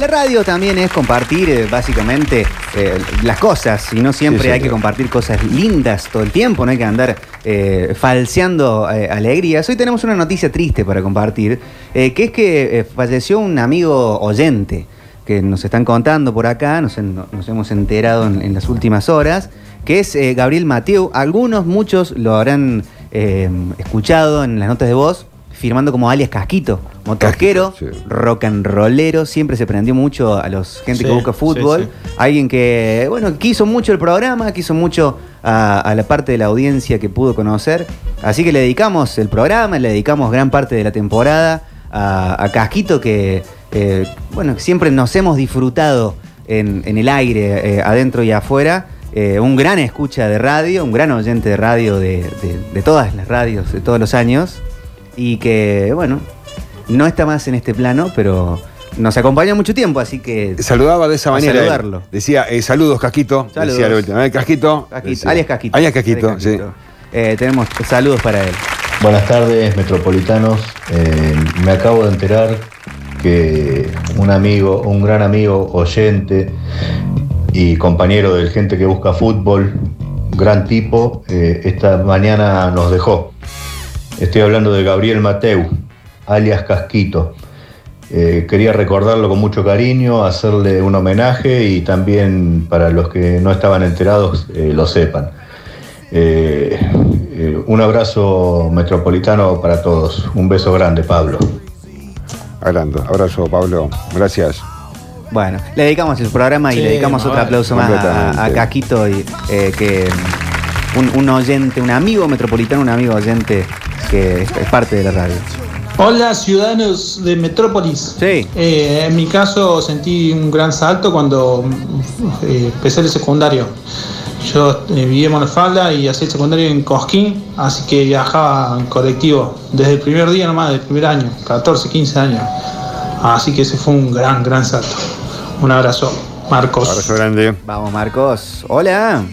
La radio también es compartir eh, básicamente eh, las cosas y no siempre Sí, hay que compartir cosas lindas todo el tiempo, no hay que andar eh, falseando alegrías. Hoy tenemos una noticia triste para compartir, que es que falleció un amigo oyente que nos están contando por acá, nos, en- nos hemos enterado en, en las últimas horas, que es Gabriel Mateo. Algunos, muchos lo habrán escuchado en las notas de voz, firmando como alias Casquito, motoquero, Casquito, sí. rock and rollero, siempre se prendió mucho a los gente que busca fútbol. sí, Alguien que, bueno, quiso mucho el programa, quiso mucho a, a la parte de la audiencia que pudo conocer. Así que le dedicamos el programa, le dedicamos gran parte de la temporada a, a Casquito, que, eh, bueno, siempre nos hemos disfrutado en, en el aire, eh, adentro y afuera. Eh, un gran escucha de radio, un gran oyente de radio de, de- de todas las radios de todos los años. Y que, bueno, no está más en este plano, pero nos acompaña mucho tiempo, así que Saludaba de esa manera. saludarlo. Decía, eh, saludos, Casquito. Saludos. Decía la última vez, Casquito. Casquito, Decía. alias Casquito. Alias Casquito, Alias sí. Eh, tenemos saludos para él. Buenas tardes, metropolitanos. Eh, me acabo de enterar que un amigo, un gran amigo, oyente y compañero del gente que busca fútbol, gran tipo, eh, esta mañana nos dejó. Estoy hablando de Gabriel Mateu, alias Casquito. Eh, quería recordarlo con mucho cariño, hacerle un homenaje y también para los que no estaban enterados eh, lo sepan. Eh, eh, un abrazo metropolitano para todos. Un beso grande, Pablo. Hablando. Abrazo, Pablo. Gracias. Bueno, le dedicamos el programa y Sí, le dedicamos otro aplauso más a, a. Casquito, y, eh, que un, un oyente, un amigo metropolitano, un amigo oyente que es, parte de la radio. Hola ciudadanos de Metrópolis. Sí. Eh, en mi caso sentí un gran salto cuando eh, empecé el secundario. Yo eh, vivía en Monofalda y hacía el secundario en Cosquín, así que viajaba en colectivo desde el primer día nomás, del primer año, 14, 15 años. Así que ese fue un gran, gran salto. Un abrazo, Marcos. Abrazo grande. Vamos, Marcos. Hola.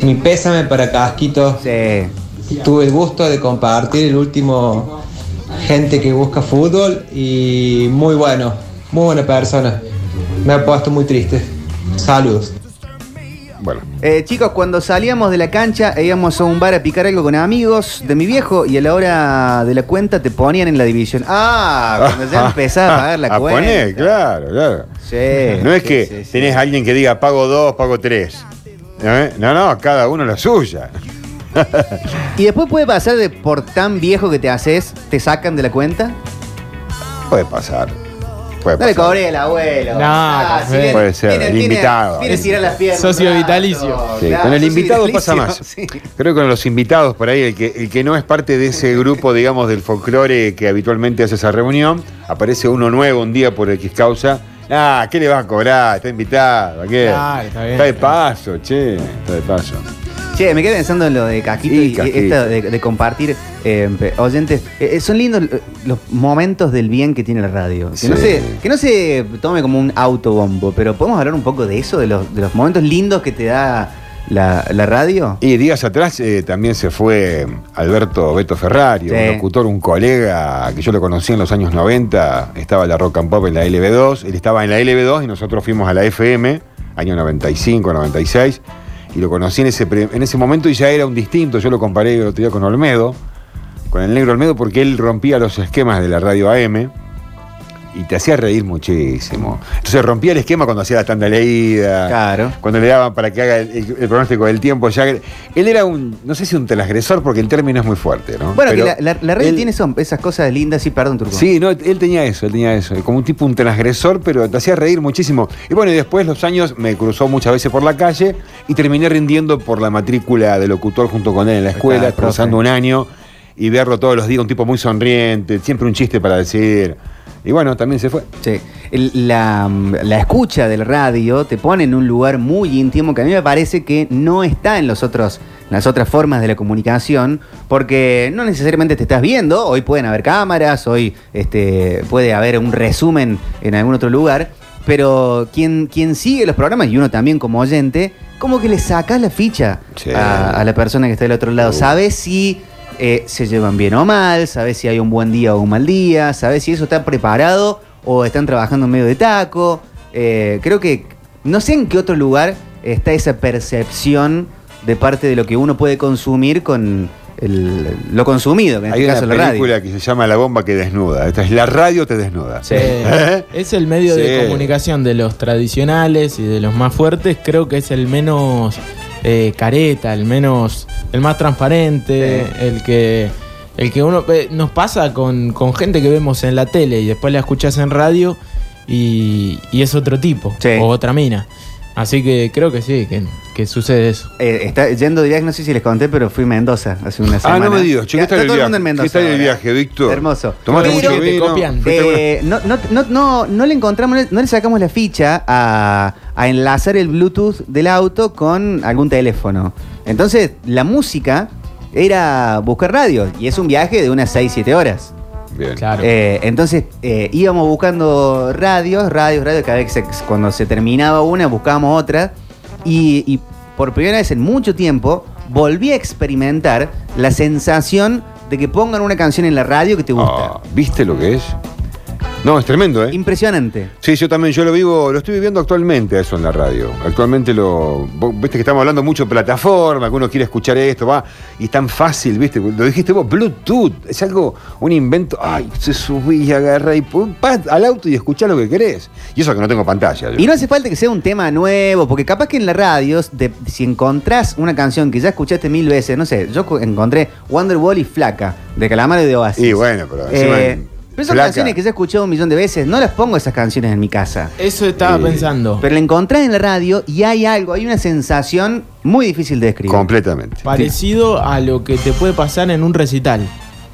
Mi pésame para Casquito. Sí. Tuve el gusto de compartir el último gente que busca fútbol y muy bueno, muy buena persona. Me ha puesto muy triste. Saludos. Bueno. Eh, chicos, cuando salíamos de la cancha e íbamos a un bar a picar algo con amigos de mi viejo y a la hora de la cuenta te ponían en la división. Ah, cuando ya empezás a pagar la a cuenta. poner, claro, claro. Sí, no es sí, que sí, tenés a alguien que diga pago dos, pago tres. ¿Eh? No, no, cada uno la suya. Y después puede pasar de por tan viejo que te haces, te sacan de la cuenta. Puede pasar. Puede No le pasar. cobré al abuelo. No, Ah, Café. Puede ser, el invitado. Viene a tirar las piernas. Socio un rato. vitalicio. Sí, Claro, con el socio invitado pasa más. sí. Creo que con los invitados por ahí, el que, el que no es parte de ese grupo, digamos, del folclore que habitualmente hace esa reunión, aparece uno nuevo un día por X causa. Ah, ¿qué le vas a cobrar? Está invitado. ¿a qué? Claro, está bien. de paso, che. Está de paso. Che, me quedé pensando en lo de Casquito Sí, y esto de, de compartir eh, oyentes. Eh, eh, son lindos los momentos del bien que tiene la radio. Que, no se, que no se tome como un autobombo, pero podemos hablar un poco de eso, de los, de los momentos lindos que te da la, la radio. Y días atrás eh, también se fue Alberto Beto Ferrari, Sí. un locutor, un colega que yo lo conocí en los años 90, estaba la Rock and Pop en la LB2, él estaba en la LB2 y nosotros fuimos a la FM, año 95, 96, y lo conocí en ese, en ese momento y ya era un distinto, yo lo comparé el otro día con Olmedo, con el negro Olmedo porque él rompía los esquemas de la radio AM y te hacía reír muchísimo. Entonces rompía el esquema cuando hacía la tanda leída Claro. cuando le daban para que haga el, el- el pronóstico del tiempo. Ya, él era un, no sé si un transgresor, porque el término es muy fuerte, ¿no? Bueno, Pero que la, la- él- tiene esas cosas lindas, sí, perdón, Turco. Sí, no, él tenía eso, él tenía eso, como un tipo, un transgresor, pero te hacía reír muchísimo. Y bueno, y después los años me cruzó muchas veces por la calle y terminé rindiendo por la matrícula de locutor junto con él en la escuela, cruzando un año y verlo todos los días, un tipo muy sonriente, siempre un chiste para decir. Y bueno, también se fue. Sí. El- la, la escucha del radio te pone en un lugar muy íntimo que a mí me parece que no está en los otros, en las otras formas de la comunicación, porque no necesariamente te estás viendo, hoy pueden haber cámaras, hoy este, puede haber un resumen en algún otro lugar, pero quien, quien sigue los programas, y uno también como oyente, como que le sacas la ficha Sí. a, a la persona que está del otro lado. Uh. Sabes si eh, se llevan bien o mal, sabes si hay un buen día o un mal día, sabes si eso está preparado o están trabajando en medio de taco. eh, creo que no sé en qué otro lugar está esa percepción de parte de lo que uno puede consumir con el- lo consumido, que en Hay este una caso la radio. película que se llama La bomba que desnuda. Esta es La radio te desnuda. Eh, es el medio de comunicación de los tradicionales y de los más fuertes, creo que es el menos eh, careta, el menos, el más transparente, el que, el que uno eh, nos pasa con, con gente que vemos en la tele y después la escuchas en radio y, y es otro tipo Sí. o otra mina. Así que creo que sí, que, que sucede eso. Eh, está yendo de viaje, no sé si les conté, pero fui a Mendoza hace una Ah, semana. no me digas, che, ¿qué Ya tal está el todo el viaje? mundo en Mendoza. ¿Qué tal el viaje, Víctor? Hermoso. ¿Tomaste mucho te vino? copian. ¿Fuiste alguna- Eh, no, no, no, no, no le encontramos, no le sacamos la ficha a, a enlazar el Bluetooth del auto con algún teléfono. Entonces, la música era buscar radio y es un viaje de unas 6-7 horas. Bien. Claro. Eh, entonces eh, íbamos buscando radios, radios, radios, cada vez que se- cuando se terminaba una buscábamos otra y, y por primera vez en mucho tiempo volví a experimentar la sensación de que pongan una canción en la radio que te gusta. Ah, ¿Viste lo que es? No, es tremendo, ¿eh? Impresionante. Sí, yo también, yo lo vivo, lo estoy viviendo actualmente eso en la radio. Actualmente lo. vos Viste que estamos hablando mucho de plataforma, que uno quiere escuchar esto, va, y es tan fácil, viste, lo dijiste vos, Bluetooth, es algo, un invento, ay, se subí, agarra y pum, pa, al auto y escuchá lo que querés. Y eso que no tengo pantalla. yo. Y no hace falta que sea un tema nuevo, porque capaz que en la radio, de- si encontrás una canción que ya escuchaste mil veces, no sé, yo encontré Wonderwall y Flaca, de Calamaro y de Oasis. Y bueno, pero encima Eh, en pero son canciones que ya he escuchado un millón de veces, no las pongo esas canciones en mi casa. Eso estaba Eh, pensando. Pero la encontrás en la radio y hay algo, hay una sensación muy difícil de describir. Completamente. Parecido a lo que te puede pasar en un recital.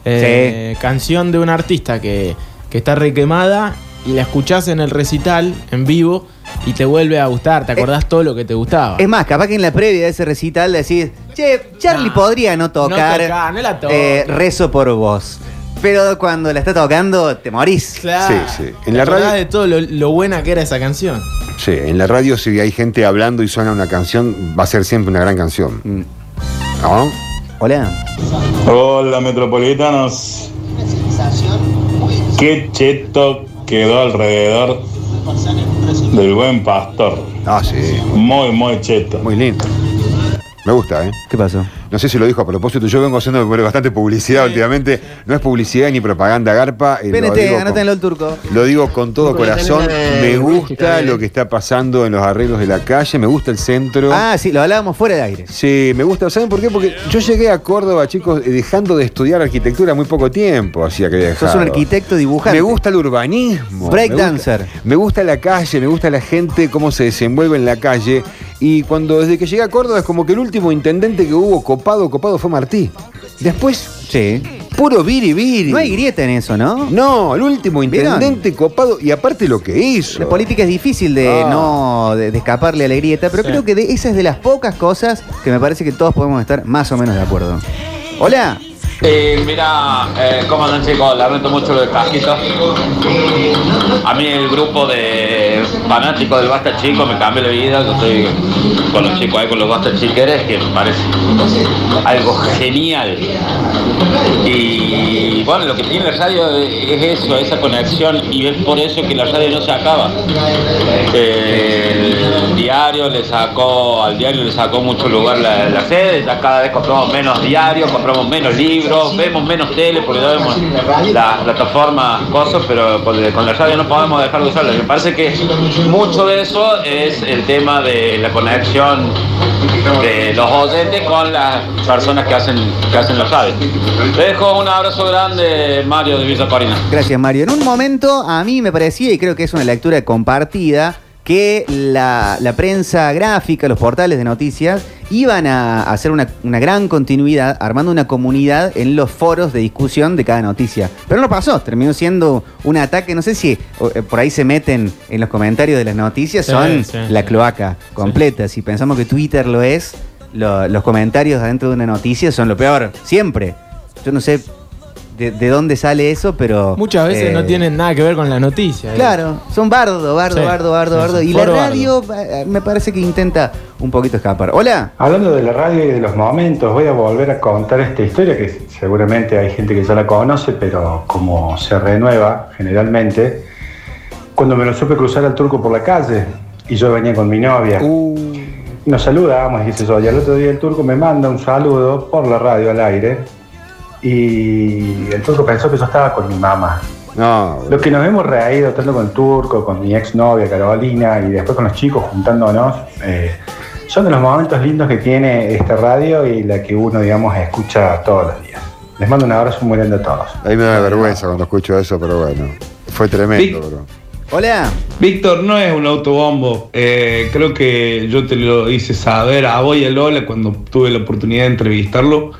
Eh, Canción de un artista que, que está requemada y la escuchás en el recital, en vivo, y te vuelve a gustar. Te acordás todo lo que te gustaba. Es más, capaz que en la previa de ese recital decís, che, Charlie podría no tocar, no tocar, no la toque. eh, rezo por vos. Pero cuando la está tocando, te morís. Claro. Sí, sí. En la la radio- de todo lo, lo buena que era esa canción. Sí, en la radio si hay gente hablando y suena una canción, va a ser siempre una gran canción. Mm. ¿No? Hola. Hola metropolitanos. Qué cheto quedó alrededor del buen pastor. Ah, sí. Muy, muy cheto. Muy lindo. Me gusta, ¿eh? ¿Qué pasó? No sé si lo dijo a propósito, yo vengo haciendo bastante publicidad últimamente. No es publicidad ni propaganda garpa. eh, lo PNT, digo con- anótenlo el turco. Lo digo con todo corazón. Me gusta lo que está pasando en los arreglos de la calle, me gusta el centro. Ah, sí, lo hablábamos fuera de aire. Sí, me gusta. ¿Saben por qué? Porque yo llegué a Córdoba, chicos, eh, dejando de estudiar arquitectura muy poco tiempo, hacía que había Sos un arquitecto dibujante. Me gusta el urbanismo. Breakdancer. Me gusta la calle, me gusta la gente, cómo se desenvuelve en la calle. Y cuando desde que llegué a Córdoba es como que el último intendente que hubo copado, copado fue Martí. Después, Sí. puro viri viri. No hay grieta en eso, ¿no? No, el último ¿Vieron? intendente copado y aparte lo que hizo. La política es difícil de Ah. no de, de escaparle a la grieta, pero Sí. creo que de, esa es de las pocas cosas que me parece que todos podemos estar más o menos de acuerdo. Hola. Eh, mira, eh, ¿cómo andan chicos? Lamento mucho lo de Cajito. A mí el grupo de fanáticos del Basta Chico me cambió la vida. Estoy con los chicos ahí, con los Basta Chiqueres, que me parece algo genial. Y bueno, lo que tiene la radio es eso, esa conexión, y es por eso que la radio no se acaba. El diario le sacó, al diario le sacó mucho lugar la, la sede, ya cada vez compramos menos diarios, compramos menos libros, vemos menos tele, porque no vemos las plataformas, cosas, pero con, con la radio no podemos dejar de usarla. Me parece que mucho de eso es el tema de la conexión de los oyentes con las personas que hacen, que hacen la radio. Te dejo un abrazo grande, Mario de Villa Corina. Gracias, Mario. En un momento a mí me parecía, y creo que es una lectura compartida, que la, la prensa gráfica, los portales de noticias, iban a hacer una, una gran continuidad, armando una comunidad en los foros de discusión de cada noticia. Pero no pasó, terminó siendo un ataque, no sé si eh, por ahí se meten en los comentarios de las noticias, Sí, son sí, la cloaca completa. Si pensamos que Twitter lo es, lo- los comentarios adentro de una noticia son lo peor, siempre. Yo no sé de, de dónde sale eso, pero... Muchas veces eh, no tienen nada que ver con la noticia. ¿eh? Claro, son bardo, bardo, Sí, bardo, bardo, sí, bardo. sí, Y la radio eh, me parece que intenta un poquito escapar. Hola. Hablando de la radio y de los momentos, voy a volver a contar esta historia que seguramente hay gente que ya la conoce, pero como se renueva generalmente, cuando me lo supe cruzar al turco por la calle y yo venía con mi novia. Uh, Nos saludamos y qué sé yo. Y al otro día el turco me manda un saludo por la radio al aire. Y el turco pensó que yo estaba con mi mamá. no, Lo que nos hemos reído tanto con el turco, con mi exnovia Carolina y después con los chicos juntándonos, eh, son de los momentos lindos que tiene esta radio y la que uno, digamos, escucha todos los días. Les mando un abrazo muy grande a todos. a mí me da vergüenza cuando escucho eso, pero bueno, fue tremendo, Sí. bro. Hola. Víctor no es un autobombo. Eh, creo que yo te lo hice saber a vos y a Lola cuando tuve la oportunidad de entrevistarlo.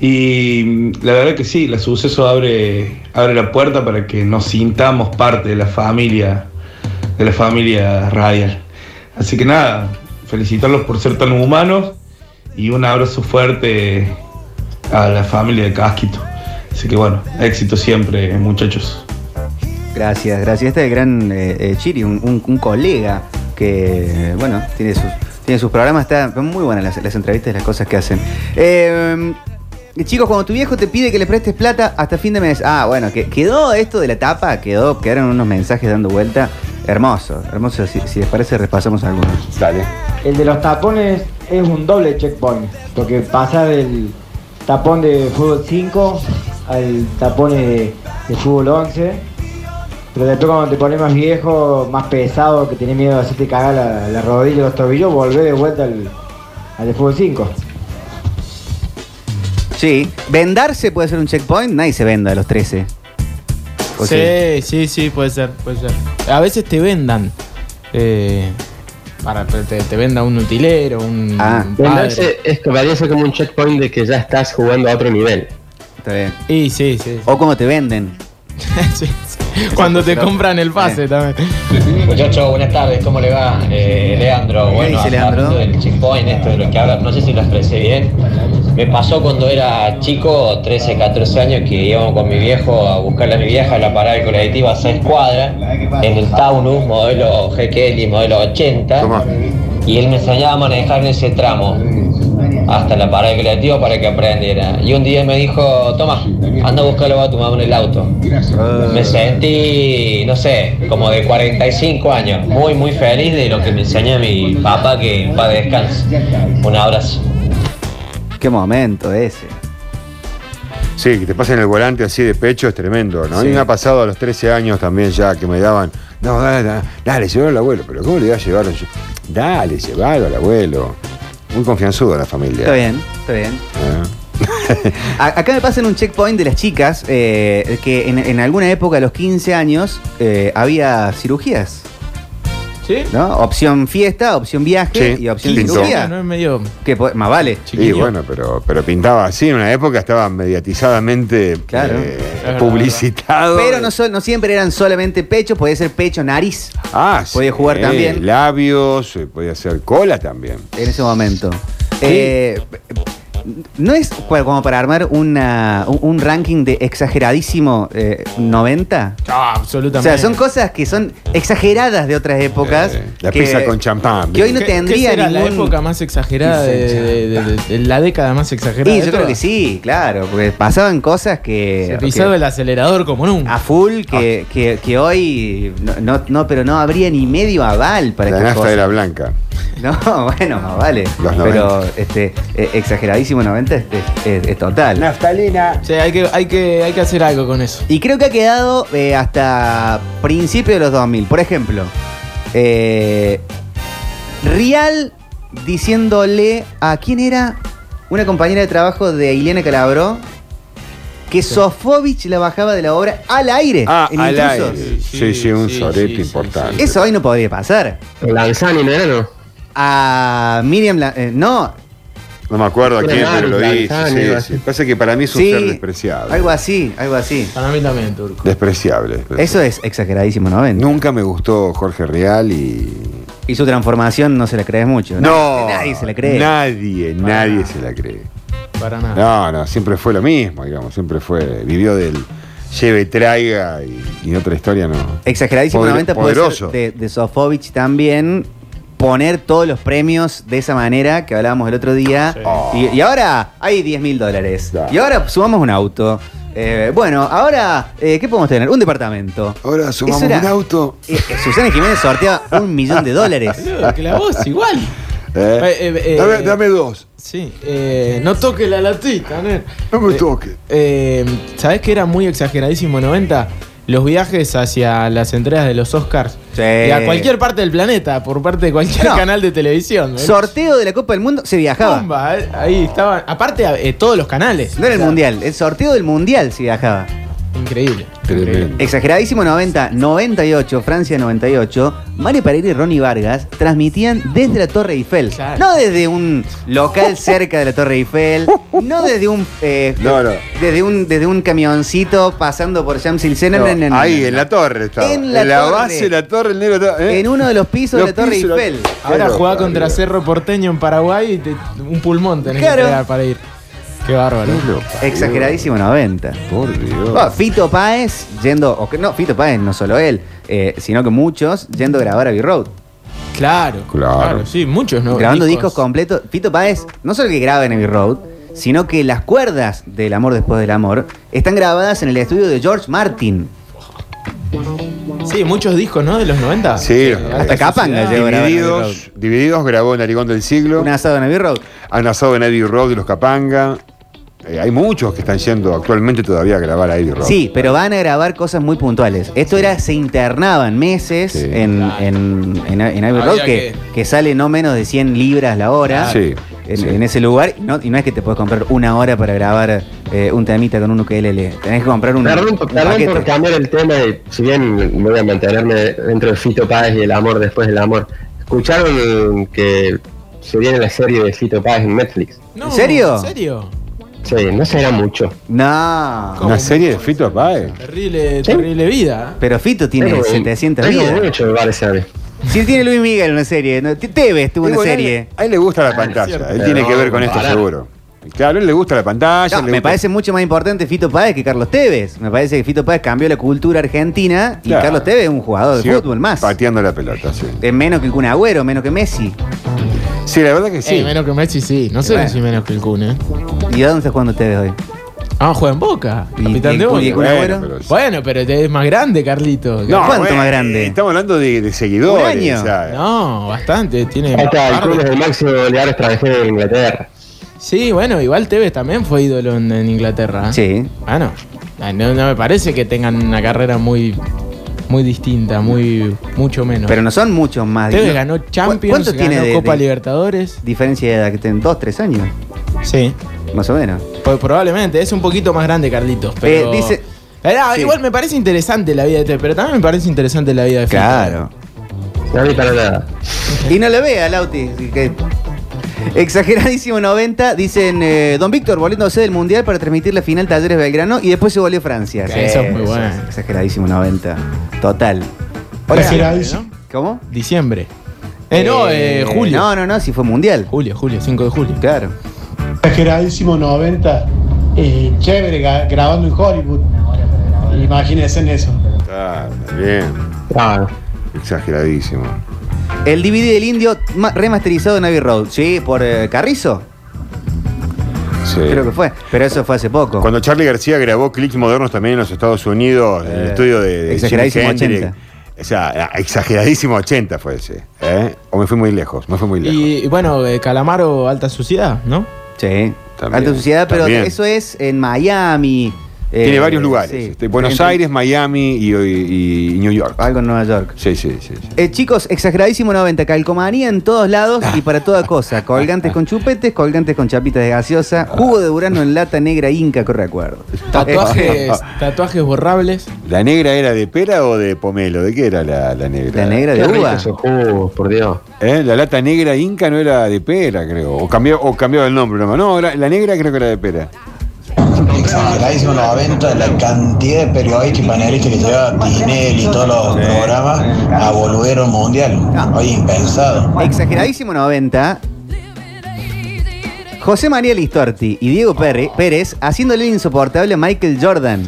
Y la verdad que sí, la suceso abre, abre la puerta para que nos sintamos parte de la familia, de la familia radial. Así que nada, felicitarlos por ser tan humanos y un abrazo fuerte a la familia de Casquito. Así que bueno, éxito siempre, muchachos. Gracias, gracias. Este es el gran eh, eh, Chiri, un, colega que, bueno, tiene sus, tiene sus programas. Está muy buenas las, las entrevistas y las cosas que hacen. Eh, chicos, cuando tu viejo te pide que le prestes plata hasta fin de mes. Ah, bueno, que, quedó esto de la tapa, quedó, quedaron unos mensajes dando vuelta. Hermoso, hermoso. Si, si les parece, repasamos algunos. Dale. El de los tapones es un doble checkpoint, porque pasa del tapón de fútbol 5 al tapón de, de fútbol 11. Pero después cuando te pones más viejo, más pesado, que tenés miedo de hacerte cagar la, la rodilla y los tobillos, volvés de vuelta al, al de fútbol 5. Sí, vendarse puede ser un checkpoint. Nadie se venda a los 13. ¿O Sí, sí, sí, puede ser, puede ser. A veces te vendan. eh, para te, te venda un utilero, un, Ah. un padre. Vendarse es que parece como un checkpoint de que ya estás jugando a otro nivel. Está bien. Y sí, sí. O como te venden. sí, sí. Cuando te compran el pase también. Muchachos, buenas tardes, ¿cómo le va? Eh, Leandro, ¿Qué bueno, dice Leandro? hablando del checkpoint, esto de lo que habla, no sé si lo expresé bien. Me pasó cuando era chico, 13, 14 años, que íbamos con mi viejo a buscarle a mi vieja a la parada del colectivo a 6 cuadras, en el Taunus, modelo G. Kelly, modelo 80, Toma. y él me enseñaba a manejar en ese tramo hasta la parada del colectivo para que aprendiera. Y un día me dijo, toma, anda a buscarlo a tu mamá en el auto. Me sentí, no sé, como de 45 años, muy, muy feliz de lo que me enseñó mi papá, que va de descanso. Un abrazo. Qué momento ese. Sí, que te pasen el volante así de pecho es tremendo, ¿no? A mí me ha pasado a los 13 años también ya que me daban, no, dale, dale, dale llévalo al abuelo, pero ¿cómo le voy a llevar? Dale, llévalo al abuelo. Muy confianzudo la familia. Está bien, está bien. ¿eh? A- Acá me pasan un checkpoint de las chicas eh, que en, en alguna época, a los 15 años, eh, había cirugías. ¿Sí? ¿No? Opción fiesta, opción viaje Sí, y opción cirugía. No es medio. Que po- más vale. Y chiquillo. bueno, pero, pero pintaba así, en una época estaba mediatizadamente Claro. eh, Es verdad, publicitado. Pero no, no siempre eran solamente pecho, podía ser pecho, nariz Ah, sí, podía jugar también. Labios, eh, podía ser cola también. en ese momento. Eh, no es como para armar una, un, un ranking de exageradísimo eh, 90. Ah, O absolutamente. sea, son cosas que son exageradas de otras épocas. Eh, la que, pizza con champán. que hoy no ¿Qué- qué tendría será ningún... la época más exagerada de, de- de- de- de la década más exagerada? Sí, de yo creo que sí, claro, porque pasaban cosas que... Se pisaba que- el acelerador como nunca. a full que, que- que hoy no, no, no, pero no habría ni medio aval para La estas nafta cosas. era blanca. No, bueno, más vale. Los pero 90. este eh, exageradísimo 90 es, es- es- total. Naftalina. Sí, hay que, hay, que, hay que hacer algo con eso. Y creo que ha quedado eh, hasta principios de los 2000. Por ejemplo, eh, Rial diciéndole a quién era una compañera de trabajo de Ileana Calabró que Sofovich la bajaba de la obra al aire. Ah, en al Intrusos. aire. Sí, Sí, sí, un sí, sorete sí, sí, importante. Eso hoy no podría pasar. Lanzani, ¿no era, no? A Miriam, La- eh, no, No me acuerdo a quién, pero lo algo Sí, sí. Pasa que para mí es un sí, ser despreciable. algo así, algo así. Para mí también, Turco. Despreciable. despreciable. Eso es exageradísimo 90. Nunca me gustó Jorge Real y. Y su transformación no se la crees mucho. No, Nadie se la cree. Nadie, nadie se la cree. Para nada. No, no, siempre fue lo mismo, digamos. Siempre fue. Vivió del lleve, traiga y, y otra historia no. Exageradísimo Poder- 90 puede ser de, de Sofovich también poner todos los premios de esa manera que hablábamos el otro día. Sí. Oh. Y, y ahora hay 10 mil dólares. Claro. Y ahora sumamos un auto. Eh, bueno, ahora, eh, ¿qué podemos tener? Un departamento. Ahora sumamos era- un auto. Eh, eh, Susana Jiménez sorteaba un millón de dólares. Que la voz igual. ¿Eh? Eh, eh, eh, dame, dame dos. Sí, eh, no toque la latita, ¿no? No me Eh, toque. Eh, ¿Sabés que era muy exageradísimo 90? Los viajes hacia las entregas de los Oscars. Sí. Y a cualquier parte del planeta, por parte de cualquier No. canal de televisión. ¿eh? Sorteo de la Copa del Mundo se viajaba. Bomba, eh, ahí estaban. Aparte, eh, todos los canales. No era el mundial, el sorteo del mundial se viajaba. Increíble. Tremendo. Exageradísimo 90, 98, Francia 98, Mario Pereira y Ronnie Vargas transmitían desde la Torre Eiffel. Claro. No desde un local cerca de la Torre Eiffel, no desde un eh, No, no. desde un desde un camioncito pasando por Champs-Élysées. No, no, no, no, Ahí, no. en la torre estaba. En la torre. base de la torre, el negro estaba, ¿eh? En uno de los pisos Los de la Torre pisos, Eiffel. Ahora Qué jugaba loco, contra amigo. Cerro Porteño en Paraguay y te- un pulmón tenés Claro. que entregar para ir. Qué bárbaro. Exageradísimo 90. Por Dios. Fito Páez yendo, o que no, Fito Páez, no solo él, eh, sino que muchos yendo a grabar a B-Road. Claro, Claro. claro. sí, muchos, ¿no? grabando discos. completos. Fito Páez, no solo que graba en Abbey Road, sino que las cuerdas del amor después del amor están grabadas en el estudio de George Martin. Sí, muchos discos, ¿no? De los 90. Sí, los 90. Hasta Capanga llegó a grabar en Abbey Road. Divididos, divididos grabó en Narigón del Siglo. Un asado en Abbey Road. Han asado en Abbey Road de los Capanga. Eh, hay muchos que están yendo actualmente todavía a grabar a Abbey Road. Sí, pero van a grabar cosas muy puntuales. Esto era, se internaban meses Sí. en, en, en, en Abbey Había Road, que, que- que sale no menos de 100 libras la hora. Sí. En, sí. en ese lugar, y no, y no es que te puedes comprar una hora para grabar eh, un temita con un ukelele. Tenés que comprar un, Perdón, un por- perdón paquete. por cambiar el tema, de, si bien voy a mantenerme dentro de Fito Páez y el amor después del amor. ¿Escucharon que se viene la serie de Fito Páez en Netflix? No, ¿En serio? ¿En serio? Sí, no será mucho. No. Una serie de Fito Páez. Terrible, terrible vida. Pero Fito tiene Tengo- 700 tengo vidas. mucho, me parece a mí. Si él tiene Luis Miguel una serie, ¿no? Te- Tevez tuvo una serie. A él, a él le gusta la Ah, pantalla. Él tiene Pero que ver con esto, seguro. Claro, a él le gusta la pantalla. No, me gusta- parece mucho más importante Fito Páez que Carlos Tevez. Me parece que Fito Páez cambió la cultura argentina y Claro. Carlos Tevez es un jugador de fútbol más. Pateando la pelota, sí. Es menos que Kun Agüero, menos que Messi. Sí, la verdad que sí. Eh, menos que Messi, sí. No sé Bueno. si menos que el Kun, ¿eh? ¿Y a dónde está jugando Tevez hoy? Ah, juega en Boca. ¿Y- Capitán y- de y- Boca. y- Bueno, Agüero? pero- Bueno, pero es más grande, Carlito. No, ¿Cuánto bueno, más grande? Estamos hablando de, de seguidores. Un año. o sea, No, bastante. Tiene. Ahí está, el club es el máximo goleador extranjero de Inglaterra. Sí, bueno, igual Tevez también fue ídolo en, en Inglaterra. ¿eh? Sí. Bueno, ah, no, no me parece que tengan una carrera muy, muy distinta, muy mucho menos. Pero no son muchos más. Tevez ganó ¿Cu- Champions, ¿Cuánto ganó tiene de, Copa de Libertadores. diferencia de edad que tienen? ¿Dos, tres años? Sí, Más o menos. pues probablemente. Es un poquito más grande Carlitos, pero... Eh, dice- Pero, ah, Sí. Igual me parece interesante la vida de Tevez, pero también me parece interesante la vida de. Claro. No hay para nada. Y no le vea, Lauti. que- Exageradísimo 90. Dicen eh, Don Víctor volviéndose del Mundial para transmitir la final Talleres Belgrano y después se volvió Francia. Sí, eso es muy bueno. Exageradísimo 90. Total. Hola. Exageradísimo. ¿Cómo? Diciembre. Eh, no, eh, julio. No, no, no, si fue Mundial. Julio, julio, 5 de julio. Claro. Exageradísimo 90. eh, chévere grabando en Hollywood. Imagínense en eso. Claro, bien. Claro. Exageradísimo. El DVD del indio ma- remasterizado en Abbey Road. Sí, por eh, Carrizo. Sí. Creo que fue. Pero eso fue hace poco. Cuando Charlie García grabó clics modernos también en los Estados Unidos, en el Eh, estudio de, de exageradísimo Jimi Hendrix. 80. O sea, exageradísimo 80 fue ese. ¿eh? O me fui muy lejos, me fui muy lejos. Y, y bueno, eh, Calamaro, Alta Suciedad, ¿no? Sí. También, Alta sociedad, pero también. eso es en Miami. Eh, Tiene varios lugares. sí. este, Buenos En- Aires, Miami y, y- y New York. Algo en Nueva York. Sí, sí, sí. sí. Eh, chicos, exageradísimo 90, calcomanía en todos lados y para toda cosa. Colgantes con chupetes, colgantes con chapitas de gaseosa, jugo de burano en lata negra inca, que recuerdo. Tatuajes, tatuajes borrables. ¿La negra era de pera o de pomelo? ¿De qué era la, la negra? La negra de uva. esos jugos, por Dios. ¿Eh? La lata negra inca no era de pera, creo. O cambió, o cambiaba el nombre nomás. No, era- la negra creo que era de pera. Exageradísimo 90, la cantidad de periodistas y panelistas que lleva Tinelli y todos los programas a boludero mundial. Hoy impensado. Exageradísimo 90. José María Listorti y Diego Pérez haciéndole el insoportable a Michael Jordan.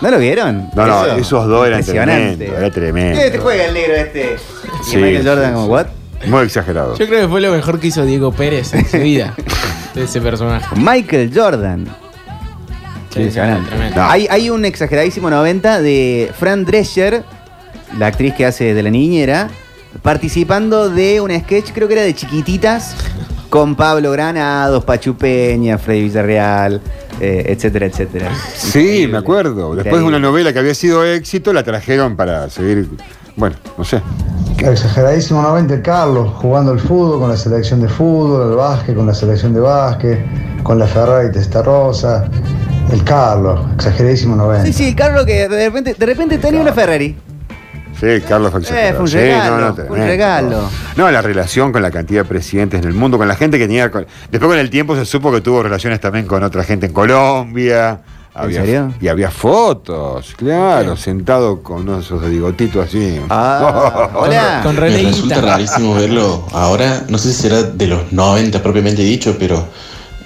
¿No lo vieron? No, no, Eso, esos dos eran tremendos. Era tremendo. ¿Qué te juega el negro este? Y Sí, Michael sí, Jordan sí. como, ¿what? Muy exagerado. Yo creo que fue lo mejor que hizo Diego Pérez en su vida. de ese personaje. Michael Jordan. Sí, impresionante. Hay, hay un exageradísimo 90 de Fran Drescher, la actriz que hace de la niñera, participando de un sketch, creo que era de chiquititas, con Pablo Granados, Pachu Peña, Freddy Villarreal, eh, etcétera, etcétera. Sí, me acuerdo. Después de una novela que había sido éxito, la trajeron para seguir. Bueno, no sé. Exageradísimo 90 Carlos, jugando al fútbol con la selección de fútbol, al básquet con la selección de básquet, con la Ferrari Testarossa. El Carlos, exageradísimo 90. Sí, sí, el Carlos que de repente, de repente tenía una Ferrari. Sí, Carlos fue. Eh, fue un Sí, regalo, te- fue un regalo. No, la relación con la cantidad de presidentes en el mundo, con la gente que tenía. con- Después con el tiempo se supo que tuvo relaciones también con otra gente en Colombia. Había- serio? Y había fotos, claro, sentado con uno de esos de bigotito así. Ah, hola. Con Me resulta rarísimo verlo ahora, no sé si será de los 90 propiamente dicho, pero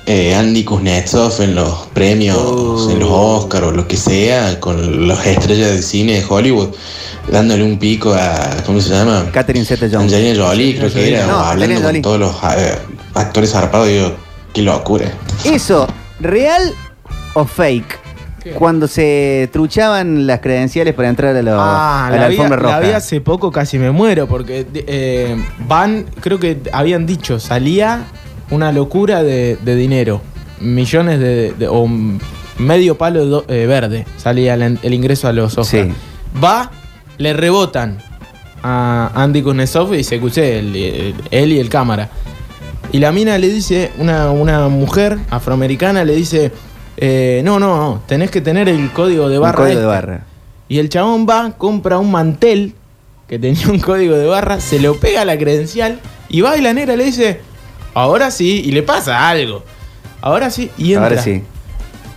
eh, Andy Kuznetsov en los premios, en los Oscars o lo que sea, con las estrellas de cine de Hollywood, dándole un pico a, ¿cómo se llama? Catherine Zeta-Jones. Angelina Jolie, creo que era, No, o hablando con Jolie. todos los eh, actores zarpados, digo, qué locura. Eso, ¿real o fake? Cuando se truchaban las credenciales para entrar a, lo- Ah, a la, la, alfombra la roja. vi hace poco, casi me muero, porque eh, van, creo que habían dicho, salía una locura de, de dinero, millones de, de- o medio palo do- eh, verde, salía el, el ingreso a los Oscars. Sí. Va, le rebotan a Andy Kuznetsov y se escuché el- el- él y el cámara. Y la mina le dice, una, una mujer afroamericana le dice, eh, no, no, no, tenés que tener el código de barra. código de este". barra. Y el chabón va, compra un mantel que tenía un código de barra, se lo pega a la credencial y va y la negra le dice, ahora sí, y le pasa algo. Ahora sí, y entra. Ahora sí.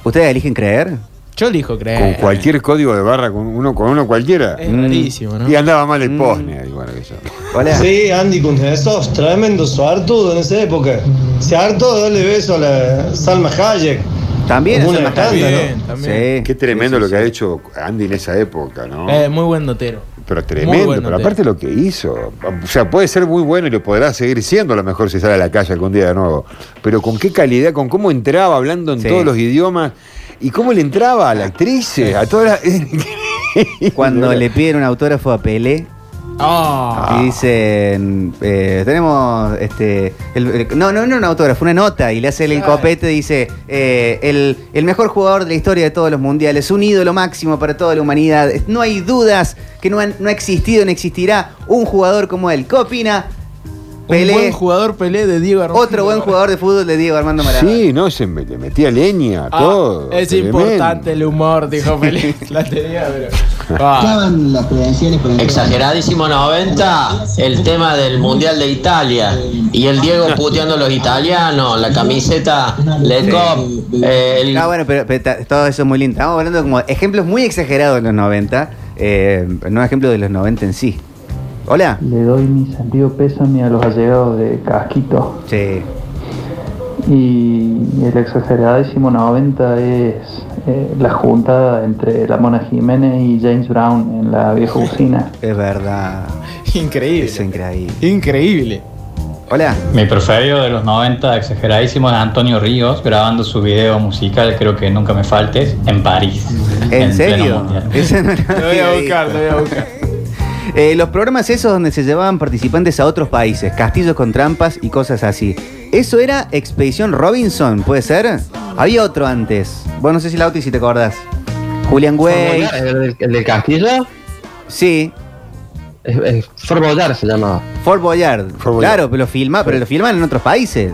¿Ustedes eligen creer? Yo elijo creer. Con cualquier código de barra, con uno, con uno cualquiera. Es rarísimo, ¿no? Y andaba mal el posne. y bueno, que yo. Hola. Sí, Andy Kuznetsov, tremendo suertudo en esa época. Se hartó de darle beso a la Salma Hayek. También Como es una una tanda, También, ¿no? también. Qué tremendo lo que ha hecho Andy en esa época, ¿no? Eh, muy buen notero. Pero tremendo, pero aparte lo que hizo, o sea, puede ser muy bueno y lo podrá seguir siendo a lo mejor si sale a la calle algún día de nuevo, pero con qué calidad, con cómo entraba hablando en Sí. todos los idiomas y cómo le entraba a la actriz, a todas las... Cuando le piden un autógrafo a Pelé Y dicen, eh, tenemos, este, el- el- no, no, no un autógrafo, una nota, y le hace el copete, dice, eh, el, el mejor jugador de la historia de todos los mundiales, un ídolo máximo para toda la humanidad, no hay dudas que no, han- no ha existido ni existirá un jugador como él. ¿Qué opina? Un buen jugador Pelé de Diego Armando. otro buen jugador de fútbol de Diego Armando Maradona. Sí, no, se me- le metía leña, Ah, todo. Es tremendo. importante el humor, dijo Pelé. La tenía, pero. Ah. Exageradísimo 90, el tema del Mundial de Italia y el Diego puteando a los italianos, la camiseta Le Cop, eh, el Ah, bueno, pero, todo eso es muy lindo. Estamos hablando como ejemplos muy exagerados de los 90, eh, no ejemplos de los 90 en sí. Hola. Le doy mi sentido pésame a los allegados de Casquito. Sí. Y el exageradísimo 90 es eh, la juntada entre la Mona Jiménez y James Brown en la vieja usina. Es verdad. Increíble. Es increíble. Increíble. Hola. Mi preferido de los 90, exageradísimo, es Antonio Ríos, grabando su video musical, creo que nunca me faltes, en París. ¿En pleno serio? mundial. Ese no lo Lo voy a buscar, lo voy a buscar. Eh, los programas esos donde se llevaban participantes a otros países, castillos con trampas y cosas así. Eso era Expedición Robinson, ¿puede ser? Había otro antes. Vos no sé si la y si te acordás. Julian Way. ¿El del, el del castillo? Sí. Es, es Fort Boyard se llamaba. Fort Boyard. Claro, pero lo filma, pero lo filman en otros países.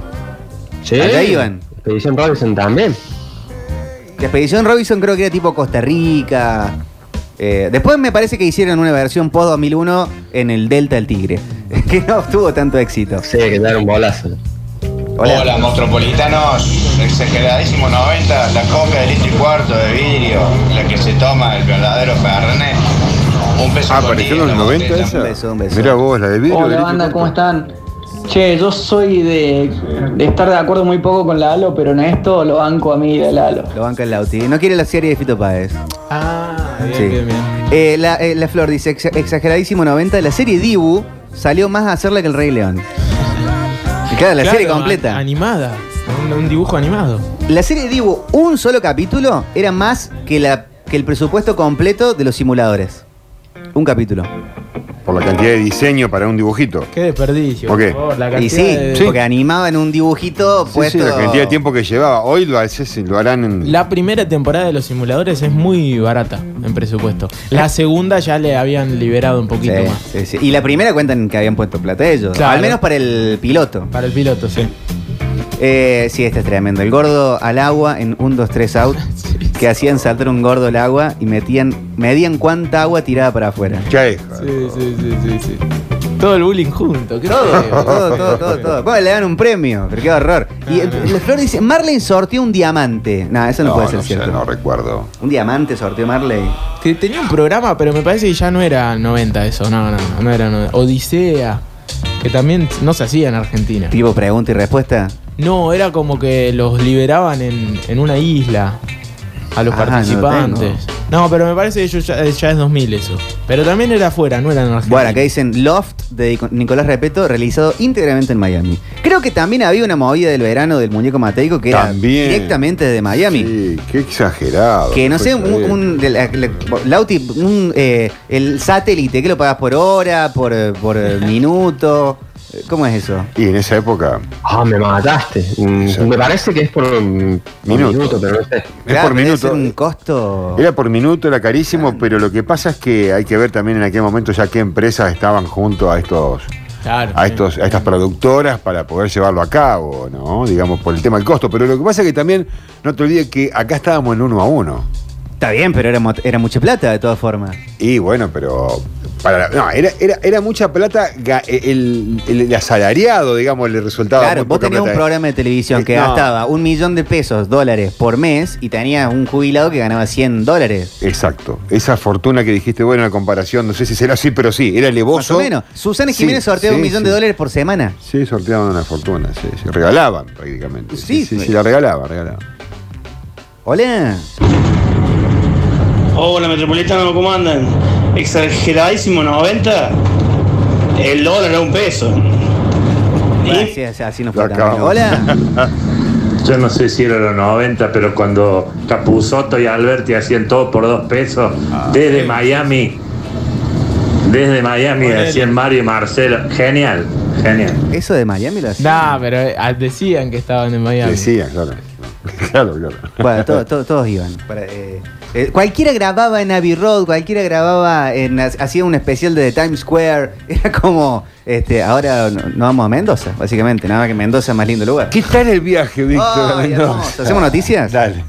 Sí. Allá iban. Expedición Robinson también. La Expedición Robinson creo que era tipo Costa Rica. Eh, después me parece que hicieron una versión post 2001 en el Delta del Tigre, que no obtuvo tanto éxito. Sí, que era un bolazo. Hola. Hola, monstruopolitanos. Exageradísimo 90, la coca de litro y cuarto de vidrio, la que se toma el verdadero Fernet. Un peso Ah, apareció en los la 90 botella. esa. Un beso, un beso. Mira vos, la de vidrio. Hola de banda, ¿cómo están? Che, yo soy de, de estar de acuerdo muy poco con Lalo, pero en esto lo banco a mí de Lalo. Lo banca el Lauti. No quiere la serie de Fito Páez. Ah, bien, Sí. bien, bien. Eh, la, eh, la Flor dice, "Exa- exageradísimo 90, la serie Dibu salió más a hacerla que el Rey León. Y claro, la Claro, serie completa. an- animada. un, un dibujo animado. La serie Dibu, un solo capítulo, era más que, la, que el presupuesto completo de los simuladores. Un capítulo. Por la cantidad de diseño para un dibujito. Qué desperdicio. ¿Por qué? por favor, la Y cantidad sí, de- porque animaban un dibujito Sí, puesto. sí, la cantidad de tiempo que llevaba. Hoy lo, haces- lo harán en. La primera temporada de los simuladores es muy barata en presupuesto. La segunda ya le habían liberado un poquito Sí, más. sí, sí. Y la primera cuentan que habían puesto plata ellos. Claro. Al menos para el piloto. Para el piloto, sí. Eh, sí, este es tremendo. El gordo al agua en 1, 2, 3 out. Que hacían saltar un gordo al agua y metían, medían cuánta agua tiraba para afuera. ¿Qué Sí, sí, sí, sí, sí. Todo el bullying junto. qué Todo, todo, todo, todo, todo. ¿Cómo le dan un premio? Pero qué horror. Y el, el Flor dice, Marley sorteó un diamante. No, eso no, No, puede ser no sé, cierto. no recuerdo. Un diamante sorteó Marley. Que tenía un programa, pero me parece que ya no era 90 eso. No, no, no, no era 90. Odisea. Que también no se hacía en Argentina. Tipo pregunta y respuesta. No, era como que los liberaban en, en una isla a los Ah, participantes. No, pero me parece que eso ya, ya es 2000 eso. Pero también era afuera, no era en Argentina. Bueno, acá dicen Loft de Nicolás Repeto, realizado íntegramente en Miami. Creo que también había una movida del verano del muñeco mateico que También. era directamente de Miami. Sí, qué exagerado. Que no sé, un, un- de la- la- Lauti, un, eh, el satélite, ¿qué lo pagas por hora, por, eh, por eh, minuto? ¿Cómo es eso? Y en esa época. Ah, me mataste. Mm, me parece que es por un Minuto. minuto, pero no sé. Es por minuto. un costo. Era por minuto, era carísimo, pero lo que pasa es que hay que ver también en aquel momento ya qué empresas estaban junto a estos. Claro, A, estos, a estas productoras para poder llevarlo a cabo, ¿no? Digamos, por el tema del costo. Pero lo que pasa es que también, no te olvides que acá estábamos en uno a uno. Está bien, pero era, era mucha plata de todas formas. Y bueno, pero. Para, no, era, era, era mucha plata, ga- el, el- el asalariado, digamos, le resultaba. Claro, muy vos poca tenías un programa de televisión que No. gastaba un millón de pesos, dólares por mes y tenías un jubilado que ganaba 100 dólares. Exacto. Esa fortuna que dijiste, bueno, en la comparación, no sé si será así, pero sí, era Más elevoso. o menos. Susana Sí, Jiménez sorteaba sí, un millón sí. de dólares por semana. Sí, sorteaban una fortuna, sí, sí, regalaban prácticamente. Sí, Sí, sí, sí. sí, la regalaban, regalaban. Hola. Hola Metropolitano, ¿cómo andan? Exageradísimo 90. El dólar era un peso. Gracias, así nos. Hola. Yo no sé si era los 90, pero cuando Capuzotto y Alberti hacían todo por dos pesos, desde Miami, desde Miami Ponele. hacían Mario y Marcelo. Genial, genial. Eso de Miami lo hacía. Nah, pero eh, decían que estaban en Miami. Decían, claro. Claro, claro. Bueno, todo- todo- todos iban. Para, eh, eh, cualquiera grababa en Abbey Road, cualquiera grababa en. hacía un especial de Times Square. Era como. Este, ahora no, no vamos a Mendoza, básicamente. Nada más que Mendoza es más lindo lugar. ¿Qué tal el viaje, Víctor? Mendoza? hermoso. ¿Hacemos noticias? Dale.